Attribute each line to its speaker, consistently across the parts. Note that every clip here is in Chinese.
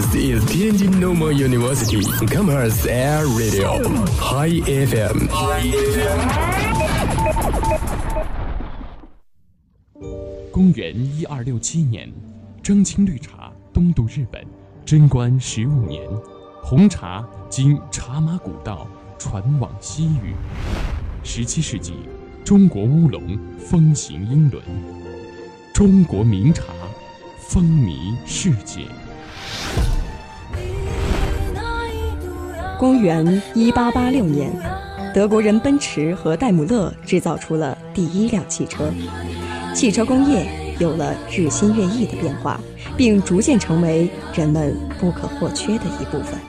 Speaker 1: This is Tianjin Normal University Commerce Air Radio High FM。
Speaker 2: 公元一二六七年，蒸青绿茶东渡日本，贞观十五年，红茶经茶马古道传往西域。十七世纪，中国乌龙风行英伦，中国名茶风靡世界。
Speaker 3: 公元一八八六年，德国人奔驰和戴姆勒制造出了第一辆汽车，汽车工业有了日新月异的变化，并逐渐成为人们不可或缺的一部分。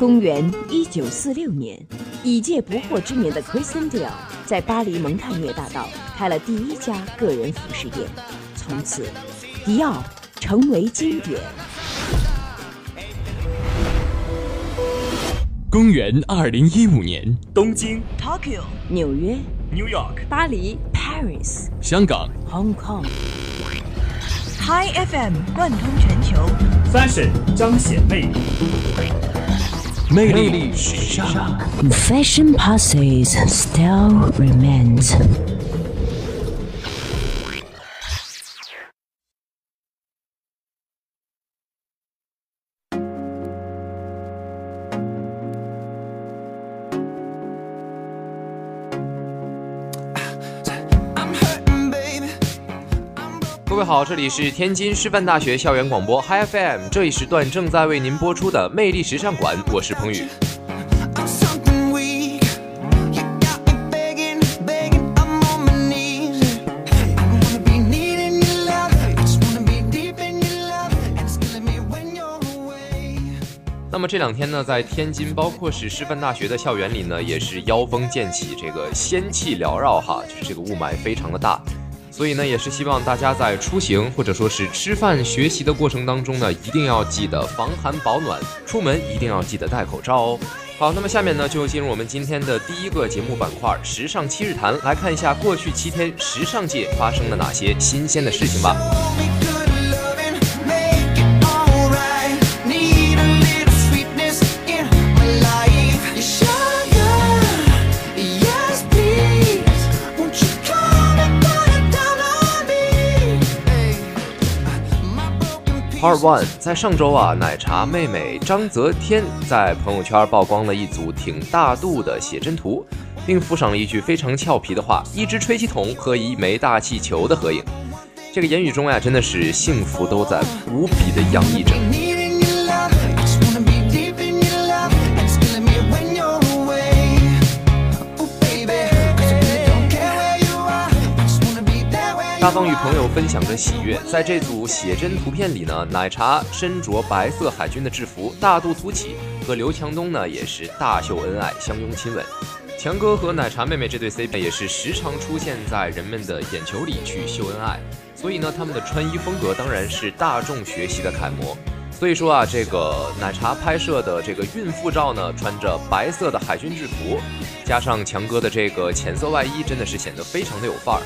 Speaker 4: 公元一九四六年，已届不惑之年的 Christian Dior 在巴黎蒙泰涅大道开了第一家个人服饰店，从此，迪奥成为经典。
Speaker 2: 公元二零一五年，
Speaker 5: 东京、
Speaker 4: Tokyo、纽约、
Speaker 5: New York、
Speaker 3: 巴黎、
Speaker 4: Paris、
Speaker 2: 香港
Speaker 4: Hong Kong。Hi FM 贯通全球
Speaker 5: ，Fashion 彰显魅力。
Speaker 2: 魅力时尚。
Speaker 4: Fashion passes, style remains。
Speaker 6: 好，这里是天津师范大学校园广播 Hi FM，这一时段正在为您播出的魅力时尚馆，我是彭宇。
Speaker 7: I'm something weak. You got me begging, begging. I'm on my knees. I don't wanna be needing your love. I just wanna be deep in your love. And it's killing me when you're away.
Speaker 6: 那么这两天呢，在天津，包括是师范大学的校园里呢，也是妖风渐起，这个仙气缭绕哈，就是这个雾霾非常的大。所以呢，也是希望大家在出行或者说是吃饭、学习的过程当中呢，一定要记得防寒保暖，出门一定要记得戴口罩哦。好，那么下面呢，就进入我们今天的第一个节目板块——时尚七日谈，来看一下过去七天时尚界发生了哪些新鲜的事情吧。Part One，在上周啊，奶茶妹妹张泽天在朋友圈曝光了一组挺大度的写真图，并附上了一句非常俏皮的话：一只吹气筒和一枚大气球的合影。这个言语中呀，真的是幸福都在无比的洋溢着。大方与朋友分享着喜悦。在这组写真图片里呢，奶茶身着白色海军的制服，大肚凸起，和刘强东呢也是大秀恩爱，相拥亲吻。强哥和奶茶妹妹这对 CP 也是时常出现在人们的眼球里去秀恩爱，所以呢，他们的穿衣风格当然是大众学习的楷模。所以说啊，这个奶茶拍摄的这个孕妇照呢，穿着白色的海军制服，加上强哥的这个浅色外衣，真的是显得非常的有范儿。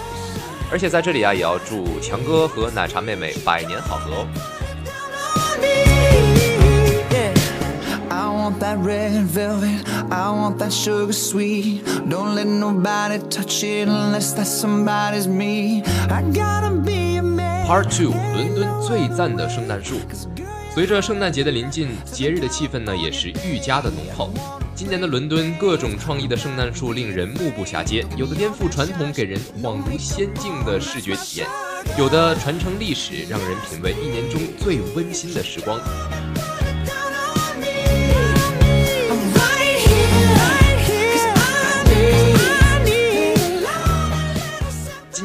Speaker 6: 而且在这里啊，也要祝强哥和奶茶妹妹百年好合哦。
Speaker 7: I want that red velvet, I want that sugar sweet. Don't let nobody touch it unless that somebody's me. I gotta be a man.
Speaker 6: Part Two，伦敦最赞的圣诞树。随着圣诞节的临近，节日的气氛呢也是愈加的浓厚。今年的伦敦，各种创意的圣诞树令人目不暇接，有的颠覆传统，给人恍如仙境的视觉体验；有的传承历史，让人品味一年中最温馨的时光。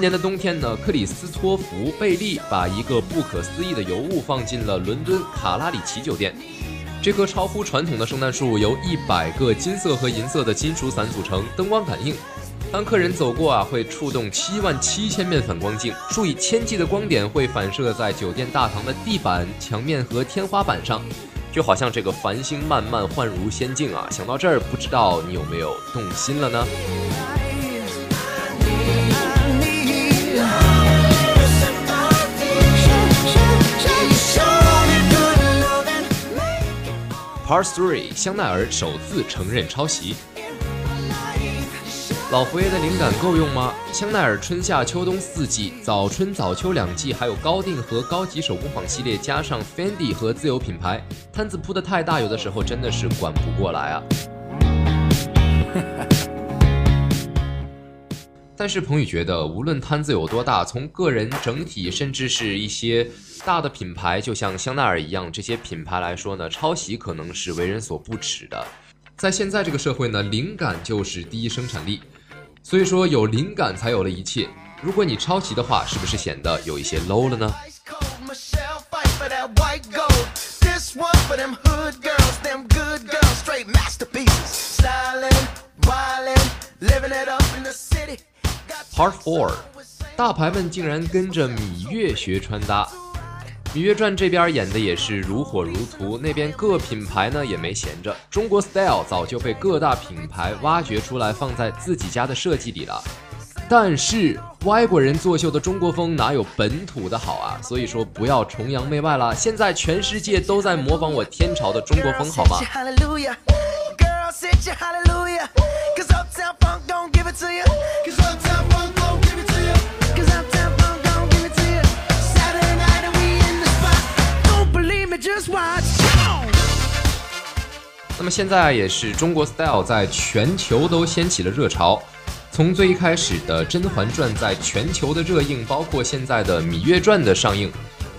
Speaker 6: 今年的冬天呢，克里斯托弗·贝利把一个不可思议的尤物放进了伦敦卡拉里奇酒店。这棵超乎传统的圣诞树由一百个金色和银色的金属伞组成，灯光感应。当客人走过啊，会触动七万七千面反光镜，数以千计的光点会反射在酒店大堂的地板、墙面和天花板上，就好像这个繁星漫漫，幻如仙境啊！想到这儿，不知道你有没有动心了呢？Part Three，香奈儿首次承认抄袭。老佛爷的灵感够用吗？香奈儿春夏秋冬四季，早春早秋两季，还有高定和高级手工坊系列，加上 Fendi 和自有品牌，摊子铺的太大，有的时候真的是管不过来啊。但是彭宇觉得，无论摊子有多大，从个人整体，甚至是一些大的品牌，就像香奈儿一样，这些品牌来说呢，抄袭可能是为人所不耻的。在现在这个社会呢，灵感就是第一生产力。所以说，有灵感才有了一切。如果你抄袭的话，是不是显得有一些 low 了呢
Speaker 7: ？living it up in the city？
Speaker 6: Part Four，大牌们竟然跟着芈月学穿搭。《芈月传》这边演的也是如火如荼，那边各品牌呢也没闲着。中国 style 早就被各大品牌挖掘出来，放在自己家的设计里了。但是外国人作秀的中国风哪有本土的好啊？所以说不要崇洋媚外了。现在全世界都在模仿我天朝的中国风，好吗那么现在也是中国 style 在全球都掀起了热潮。从最一开始的《甄嬛传》在全球的热映，包括现在的《芈月传》的上映，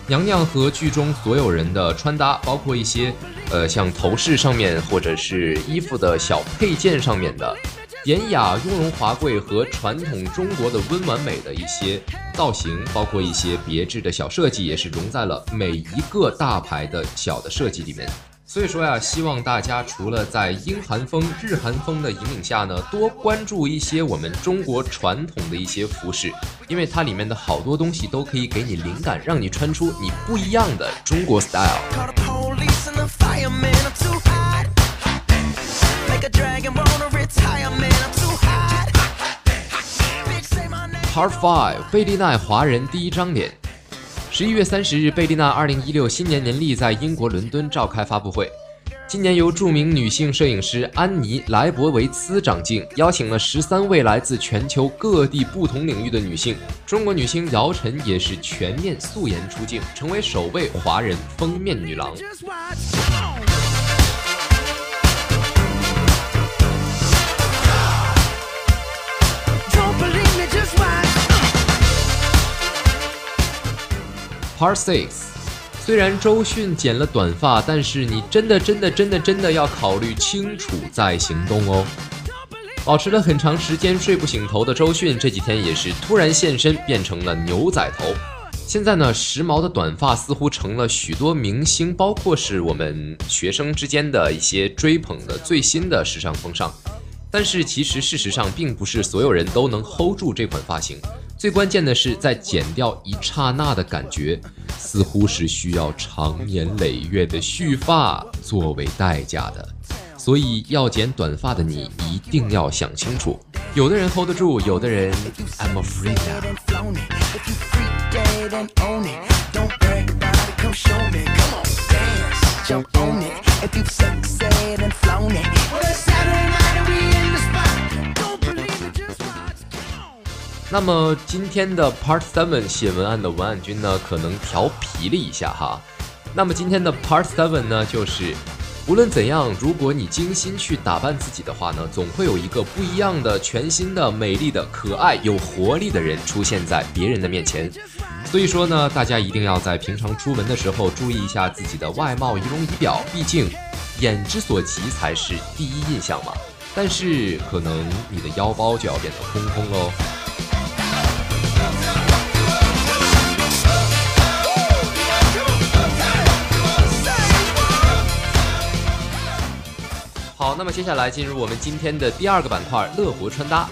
Speaker 6: 娘娘和剧中所有人的穿搭，包括一些呃像头饰上面或者是衣服的小配件上面的典雅、雍容华贵和传统中国的温婉美的一些造型，包括一些别致的小设计，也是融在了每一个大牌的小的设计里面。所以说呀，希望大家除了在英韩风、日韩风的引领下呢，多关注一些我们中国传统的一些服饰，因为它里面的好多东西都可以给你灵感，让你穿出你不一样的中国 style。Part Five，贝利奈华人第一张脸。十一月三十日，贝丽娜二零一六新年年历在英国伦敦召开发布会。今年由著名女性摄影师安妮·莱博维茨掌镜，邀请了十三位来自全球各地不同领域的女性。中国女星姚晨也是全面素颜出镜，成为首位华人封面女郎。Part Six，虽然周迅剪了短发，但是你真的真的真的真的要考虑清楚再行动哦。保持了很长时间睡不醒头的周迅，这几天也是突然现身，变成了牛仔头。现在呢，时髦的短发似乎成了许多明星，包括是我们学生之间的一些追捧的最新的时尚风尚。但是其实事实上，并不是所有人都能 hold 住这款发型。最关键的是，在剪掉一刹那的感觉，似乎是需要长年累月的蓄发作为代价的。所以要剪短发的你一定要想清楚。有的人 hold 得住，有的人 I'm afraid now。
Speaker 7: and flown it. If you freak dead and own it, don't brag about it, come show me. Come on, dance, jump on it. If you sexed and flown it,
Speaker 6: 那么今天的 Part Seven 写文案的文案君呢，可能调皮了一下哈。那么今天的 Part Seven 呢，就是无论怎样，如果你精心去打扮自己的话呢，总会有一个不一样的、全新的、美丽的、可爱、有活力的人出现在别人的面前。所以说呢，大家一定要在平常出门的时候注意一下自己的外貌仪容仪表，毕竟眼之所及才是第一印象嘛。但是可能你的腰包就要变得空空喽。接下来进入我们今天的第二个板块——乐活穿搭。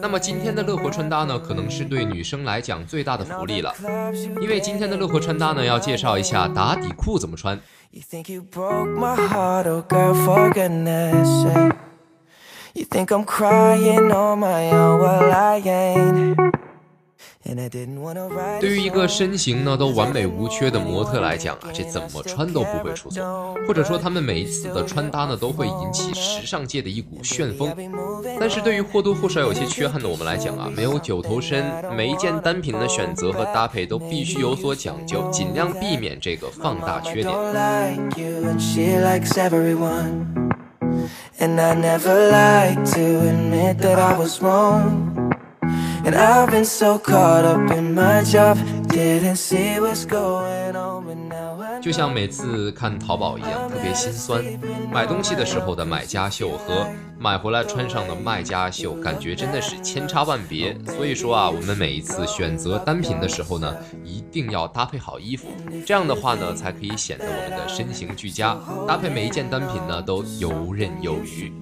Speaker 6: 那么今天的乐活穿搭呢，可能是对女生来讲最大的福利了，因为今天的乐活穿搭呢，要介绍一下打底裤怎么穿。对于一个身形呢都完美无缺的模特来讲啊，这怎么穿都不会出错，或者说他们每一次的穿搭呢都会引起时尚界的一股旋风。但是对于或多或少有些缺憾的我们来讲啊，没有九头身，每一件单品的选择和搭配都必须有所讲究，尽量避免这个放大缺点。就像每次看淘宝一样，特别心酸。买东西的时候的买家秀和买回来穿上的卖家秀，感觉真的是千差万别。所以说啊，我们每一次选择单品的时候呢，一定要搭配好衣服，这样的话呢，才可以显得我们的身形俱佳。搭配每一件单品呢，都游刃有余。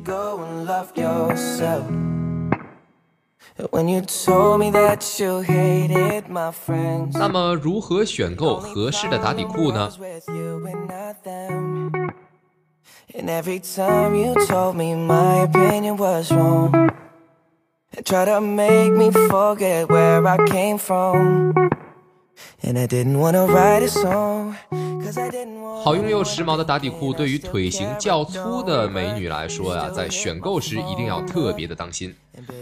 Speaker 6: 那么，如何选购合适的打底裤呢？好用又时髦的打底裤，对于腿型较粗的美女来说呀，在选购时一定要特别的当心。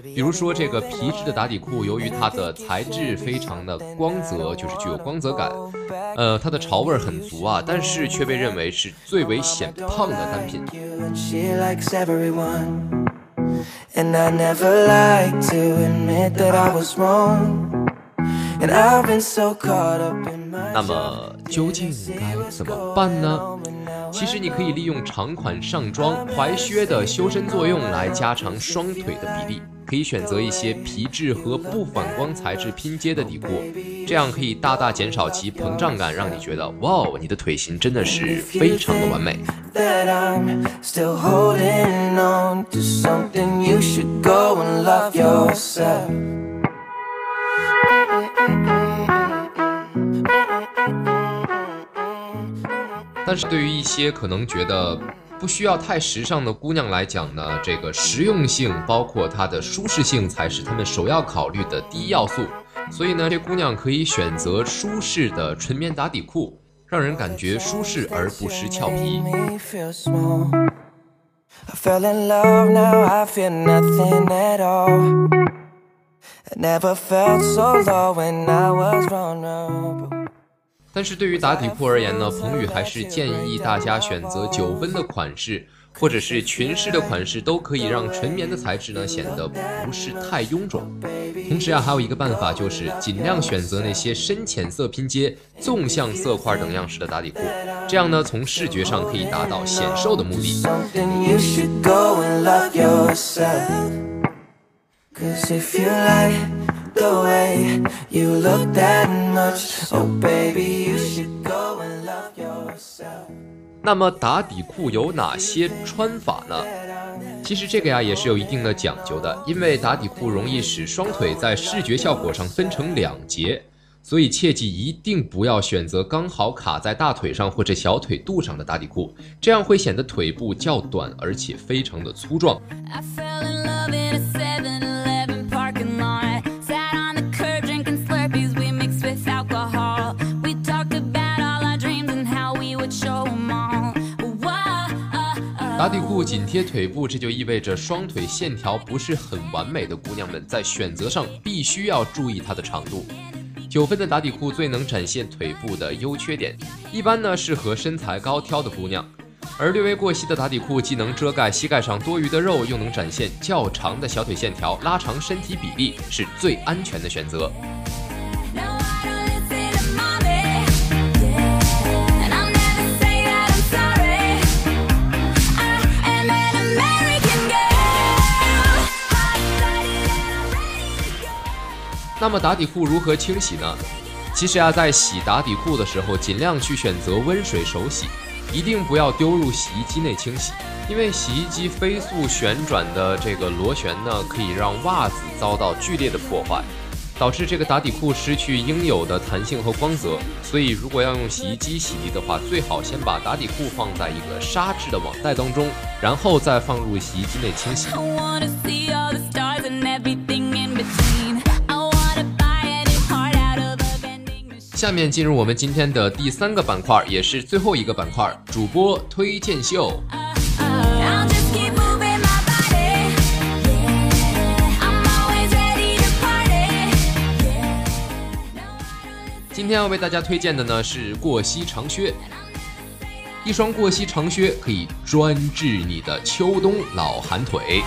Speaker 6: 比如说这个皮质的打底裤，由于它的材质非常的光泽，就是具有光泽感，呃，它的潮味儿很足啊，但是却被认为是最为显胖的单品。
Speaker 7: you and I never like to admit that I was wrong.
Speaker 6: 那么究竟该怎么办呢？其实你可以利用长款上装、踝靴的修身作用来加长双腿的比例。可以选择一些皮质和不反光材质拼接的底裤，这样可以大大减少其膨胀感，让你觉得哇哦，你的腿型真的是非常的完美。但是对于一些可能觉得不需要太时尚的姑娘来讲呢，这个实用性包括它的舒适性才是她们首要考虑的第一要素。所以呢，这姑娘可以选择舒适的纯棉打底裤，让人感觉舒适而不失俏皮。
Speaker 7: I fell in love, now I feel nothing at all. I never felt so low when I was vulnerable.
Speaker 6: 但是对于打底裤而言呢，彭宇还是建议大家选择九分的款式，或者是裙式的款式，都可以让纯棉的材质呢显得不是太臃肿。同时啊，还有一个办法就是尽量选择那些深浅色拼接、纵向色块等样式的打底裤，这样呢从视觉上可以达到显瘦的目的。那么打底裤有哪些穿法呢？其实这个呀也是有一定的讲究的因为打底裤容易使双腿在视觉效果上分成两截所以切记一定不要选择刚好卡在大腿上或者小腿肚上的打底裤这样会显得腿部较短而且非常的粗壮。
Speaker 8: I fell in love in a
Speaker 6: 底裤紧贴腿部，这就意味着双腿线条不是很完美的姑娘们在选择上必须要注意它的长度。九分的打底裤最能展现腿部的优缺点，一般呢适合身材高挑的姑娘，而略微过膝的打底裤既能遮盖膝盖上多余的肉，又能展现较长的小腿线条，拉长身体比例，是最安全的选择。那么打底裤如何清洗呢？其实啊，在洗打底裤的时候，尽量去选择温水手洗，一定不要丢入洗衣机内清洗。因为洗衣机飞速旋转的这个螺旋呢，可以让袜子遭到剧烈的破坏，导致这个打底裤失去应有的弹性和光泽。所以，如果要用洗衣机洗涤的话，最好先把打底裤放在一个纱质的网袋当中，然后再放入洗衣机内清洗。下面进入我们今天的第三个板块，也是最后一个板块——主播推荐秀。今天要为大家推荐的呢是过膝长靴。一双过膝长靴可以专治你的秋冬老寒腿。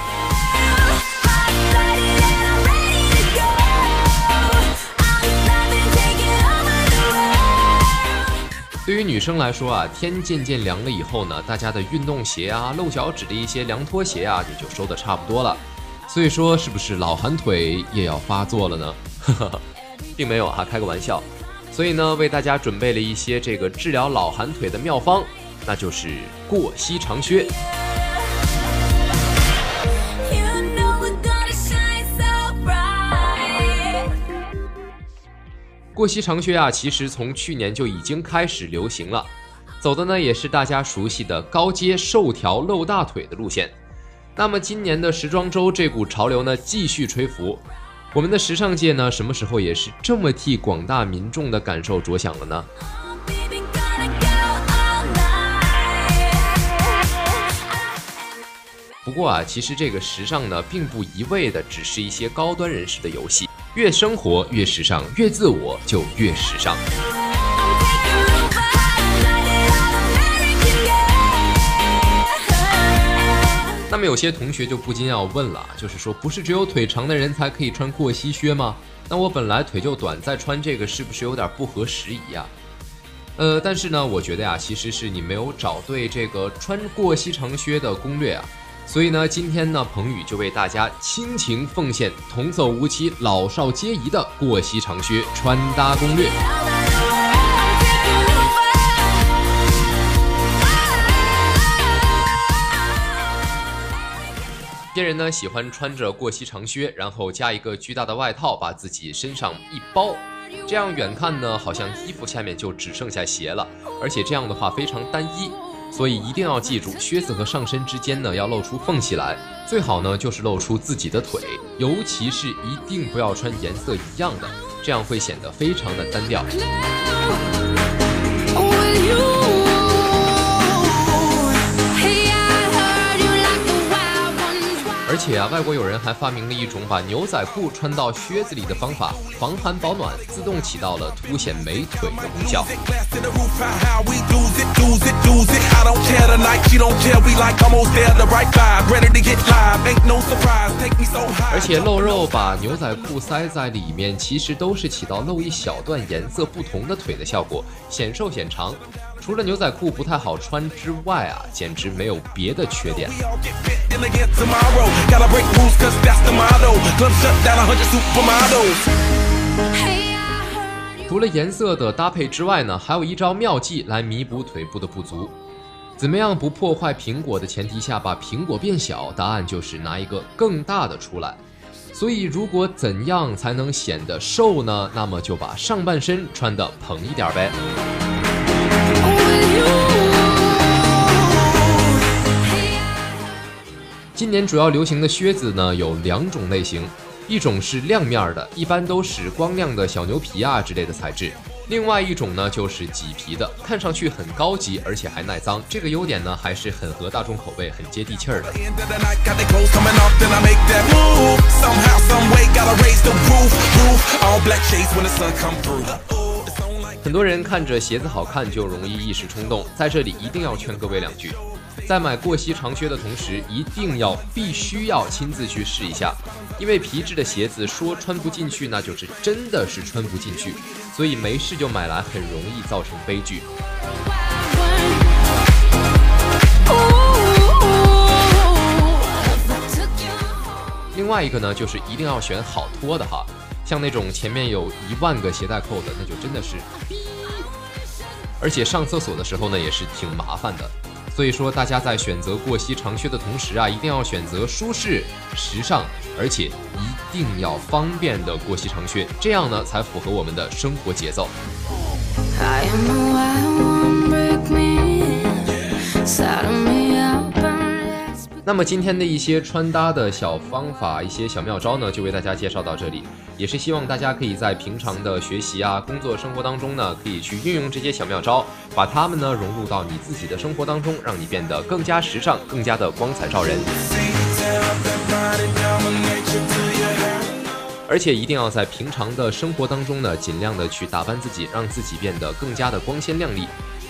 Speaker 6: 对于女生来说啊，天渐渐凉了以后呢，大家的运动鞋啊、露脚趾的一些凉拖鞋啊，也就收的差不多了。所以说，是不是老寒腿也要发作了呢？并没有哈、开个玩笑。所以呢，为大家准备了一些这个治疗老寒腿的妙方，那就是过膝长靴。过膝长靴啊，其实从去年就已经开始流行了，走的呢也是大家熟悉的高阶瘦条露大腿的路线。那么今年的时装周这股潮流呢，继续吹拂。我们的时尚界呢，什么时候也是这么替广大民众的感受着想了呢？不过啊，其实这个时尚呢，并不一味的只是一些高端人士的游戏，越生活越时尚，越自我就越时尚。那么有些同学就不禁要问了，就是说，不是只有腿长的人才可以穿过膝靴吗？那我本来腿就短，再穿这个是不是有点不合时宜啊？呃，但是呢，我觉得呀，其实是你没有找对这个穿过膝长靴的攻略啊。所以呢，今天呢，彭宇就为大家倾情奉献童叟无欺、老少皆宜的过膝长靴穿搭攻略。
Speaker 8: I'm taking over.
Speaker 6: 些人呢喜欢穿着过膝长靴，然后加一个巨大的外套，把自己身上一包，这样远看呢好像衣服下面就只剩下鞋了，而且这样的话非常单一。所以一定要记住，靴子和上身之间呢要露出缝隙来，最好呢就是露出自己的腿，尤其是一定不要穿颜色一样的，这样会显得非常的单调。而且啊外国友人还发明了一种把牛仔裤穿到靴子里的方法防寒保暖自动起到了凸显美腿的功效。而且露肉把牛仔裤塞在里面其实都是起到露一小段颜色不同的腿的效果显瘦显长。除了牛仔裤不太好穿之外啊，简直没有别的缺点。除了颜色的搭配之外呢，还有一招妙计来弥补腿部的不足。怎么样不破坏苹果的前提下，把苹果变小，答案就是拿一个更大的出来。所以如果怎样才能显得瘦呢？那么就把上半身穿的蓬一点呗。今年主要流行的靴子呢有两种类型，一种是亮面的，一般都是光亮的小牛皮啊之类的材质；另外一种呢就是麂皮的，看上去很高级，而且还耐脏。这个优点呢还是很合大众口味，很接地气儿的。很多人看着鞋子好看就容易一时冲动，在这里一定要劝各位两句：在买过膝长靴的同时，一定要必须要亲自去试一下，因为皮质的鞋子说穿不进去，那就是真的是穿不进去，所以没事就买来很容易造成悲剧。另外一个呢，就是一定要选好拖的哈，像那种前面有一万个鞋带扣的，那就真的是。而且上厕所的时候呢，也是挺麻烦的。所以说，大家在选择过膝长靴的同时啊，一定要选择舒适、时尚，而且一定要方便的过膝长靴，这样呢才符合我们的生活节奏。那么今天的一些穿搭的小方法、一些小妙招呢，就为大家介绍到这里。也是希望大家可以在平常的学习啊、工作生活当中呢，可以去运用这些小妙招，把它们呢融入到你自己的生活当中，让你变得更加时尚、更加的光彩照人。而且一定要在平常的生活当中呢，尽量的去打扮自己，让自己变得更加的光鲜亮丽。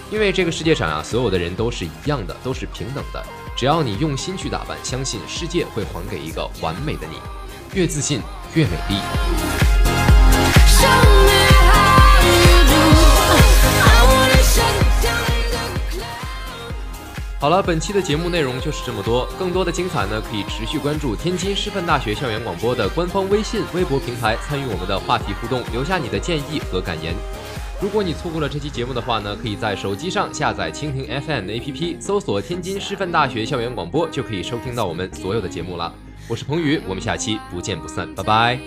Speaker 6: 因为这个世界上啊，所有的人都是一样的，都是平等的。只要你用心去打扮，相信世界会还给一个完美的你。越自信越美丽。好了，本期的节目内容就是这么多，更多的精彩呢，可以持续关注天津师范大学校园广播的官方微信、微博平台，参与我们的话题互动，留下你的建议和感言。如果你错过了这期节目的话呢，可以在手机上下载蜻蜓 FM APP，搜索天津师范大学校园广播，就可以收听到我们所有的节目了。我是彭宇，我们下期不见不散，拜拜。